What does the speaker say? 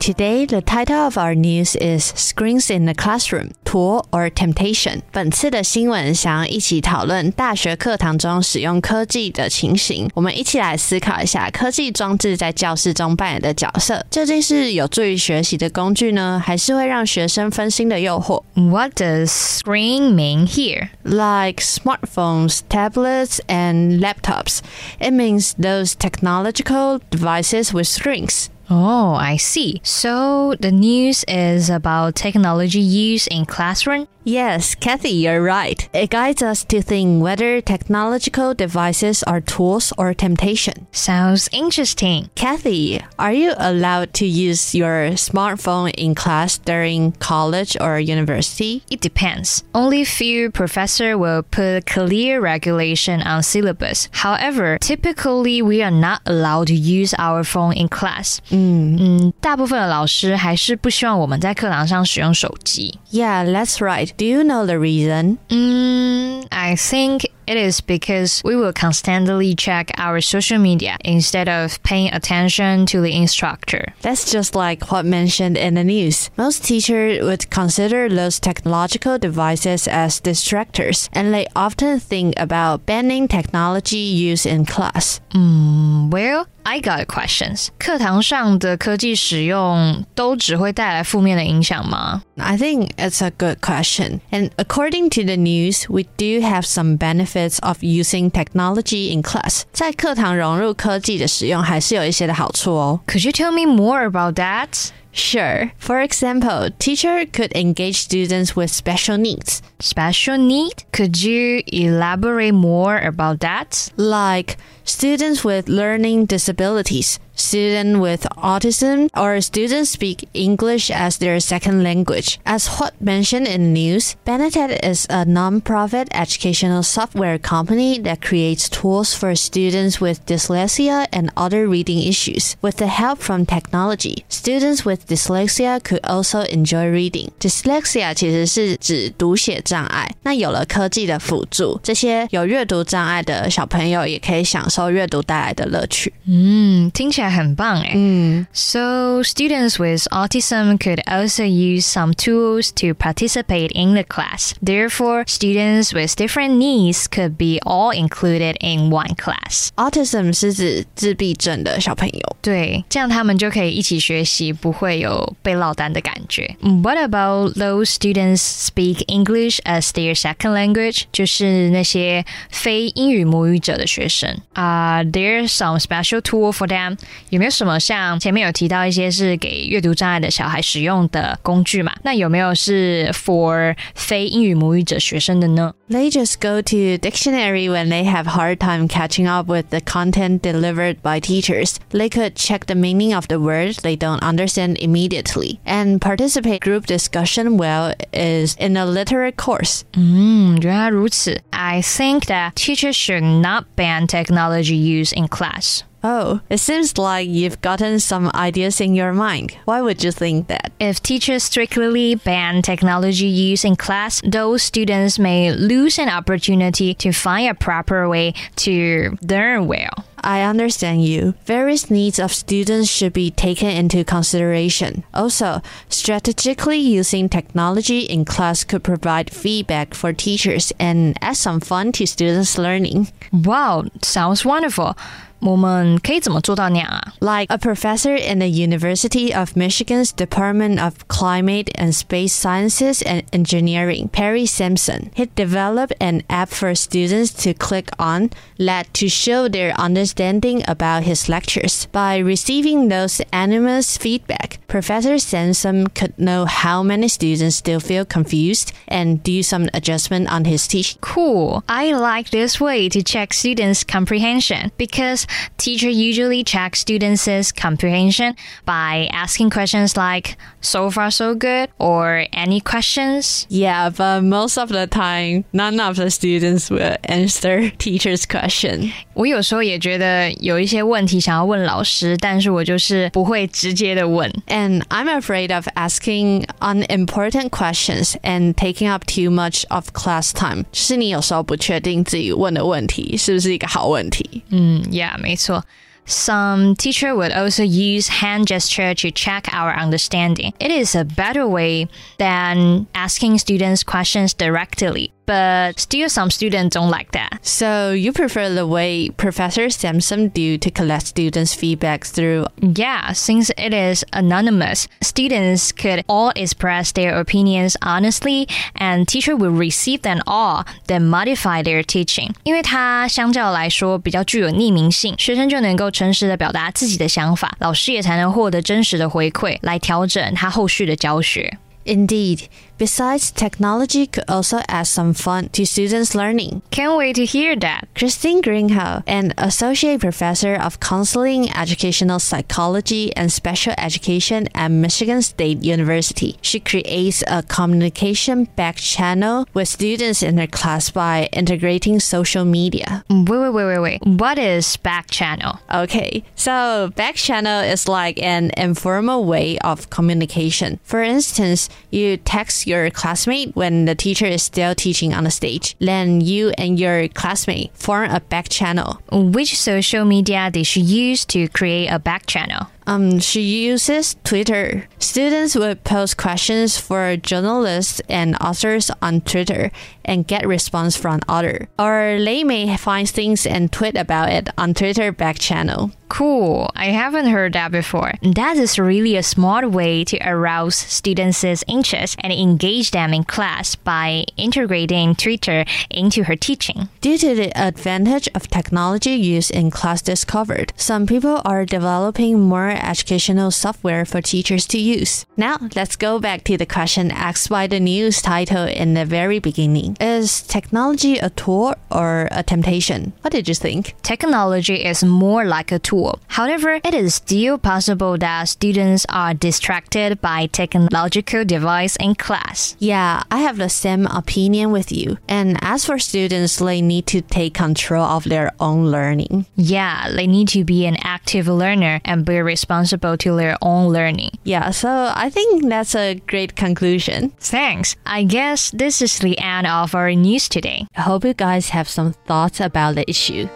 Today, the title of our news is Screens in the Classroom, Tool or Temptation. 本次的新闻想要一起讨论大学课堂中使用科技的情形。我们一起来思考一下科技装置在教室中扮演的角色，究竟是有助于学习的工具呢，还是会让学生分心的诱惑 What does screen mean here? ？Like smartphones, tablets, and laptops, it means those technological devices with screens. Oh, I see. So the news is about technology use in classroom? Yes, Kathy, you're right. It guides us to think whether technological devices are tools or temptation. Sounds interesting. Kathy, are you allowed to use your smartphone in class during college or university? It depends. Only few professor will put clear regulation on syllabus. However, typically we are not allowed to use our phone in class. 嗯，大部分的老师还是不希望我们在课堂上使用手机。 Yeah, that's right. Do you know the reason? Mm, I think it is because we will constantly check our social media instead of paying attention to the instructor. That's just like what mentioned in the news. Most teachers would consider those technological devices as distractors, and they often think about banning technology use in class. Well, I got questions. 课堂上的科技使用都只会带来负面的影响吗？ I think it's a good question. And according to the news, we do have some benefits of using technology in class. 在课堂融入科技的使用还是有一些的好处哦。 Could you tell me more about that? Sure. For example, teacher could engage students with special needs, Special need? Could you elaborate more about that? like students with learning disabilities, students with autism or students speak English as their second language. As Hot mentioned in news, Benetech is a non-profit educational software company that creates tools for students with dyslexia and other reading issues. With the help from technology, students with dyslexia could also enjoy reading. Dyslexia 其实是指读写障碍。那有了科技的辅助，这些有阅读障碍的小朋友也可以享受阅读带来的乐趣。嗯，听起来。很棒诶。嗯 So, students with autism could also use some tools to participate in the class. Therefore, students with different needs could be all included in one class. ，autism 是指自闭症的小朋友。对，这样他们就可以一起学习，不会有被落单的感觉。What about those students speak English as their second language？就是那些非英语母语者的学生。Are there some special tool for them？ 有没有什么像前面有提到一些是给阅读障碍的小孩使用的工具嘛？那有没有是 for 非英语母语者学生的呢？ They just go to dictionary when they have hard time catching up with the content delivered by teachers. They could check the meaning of the words they don't understand immediately and participate group discussion well is in a literate course. 嗯，原来如此。I think that teachers should not ban technology use in class. Oh, it seems like you've gotten some ideas in your mind. Why would you think that? If teachers strictly ban technology use in class, those students may lose an opportunity to find a proper way to learn well. I understand you. Various needs of students should be taken into consideration. Also, strategically using technology in class could provide feedback for teachers and add some fun to students' learning. Wow, sounds wonderful. 我们可以怎么做到那样啊？Like a professor in the University of Michigan's Department of Climate and Space Sciences and Engineering, Perry Samson, he developed an app for students to click on that to show their understanding about his lectures. By receiving those anonymous feedback, Professor Samson could know how many students still feel confused and do some adjustment on his teaching. Cool. I like this way to check students' comprehension because teacher usually check students' comprehension by asking questions like so far so good or any questions. Yeah, but most of the time, none of the students will answer teacher's question. 我有时候也觉得有一些问题想要问老师，但是我就是不会直接的问。 And I'm afraid of asking unimportant questions and taking up too much of class time. 就是你有时候不确定自己问的问题是不是一个好问题。嗯，Yeah， 没错。Some teacher would also use hand gesture to check our understanding. It is a better way than asking students questions directly but still some students don't like that. So you prefer the way Professor Samson do to collect students' feedback through? Yeah, since it is anonymous, students could all express their opinions honestly, and teacher will receive them all, then modify their teaching. 因为它相较来说比较具有匿名性，学生就能够诚实的表达自己的想法，老师也才能获得真实的回馈，来调整他后续的教学。Indeed. Besides, technology could also add some fun to students' learning. Can't wait to hear that. Christine Greenhow, an associate professor of counseling, educational psychology, and special education at Michigan State University, she creates a communication back channel with students in her class by integrating social media. Wait, wait, wait, wait, wait. What is back channel? Okay, so back channel is like an informal way of communication. For instance, you text your classmate when the teacher is still teaching on the stage. Then you and your classmate form a back channel. Which social media did she use to create a back channel? Um, she uses Twitter. Students would post questions for journalists and authors on Twitter and get response from others. Or they may find things and tweet about it on Twitter back channel. Cool. I haven't heard that before. That is really a smart way to arouse students' interest and engage them in class by integrating Twitter into her teaching. Due to the advantage of technology used in class discovered, some people are developing more educational software for teachers to use. Now, let's go back to the question asked by the news title in the very beginning. Is technology a tool or a temptation? What did you think? Technology is more like a tool. However, it is still possible that students are distracted by technological device in class. Yeah, I have the same opinion with you. And as for students, they need to take control of their own learning. Yeah, they need to be an active learner and be responsible to their own learning. Yeah, so I think that's a great conclusion. Thanks. I guess this is the end of our news today. I hope you guys have some thoughts about the issue.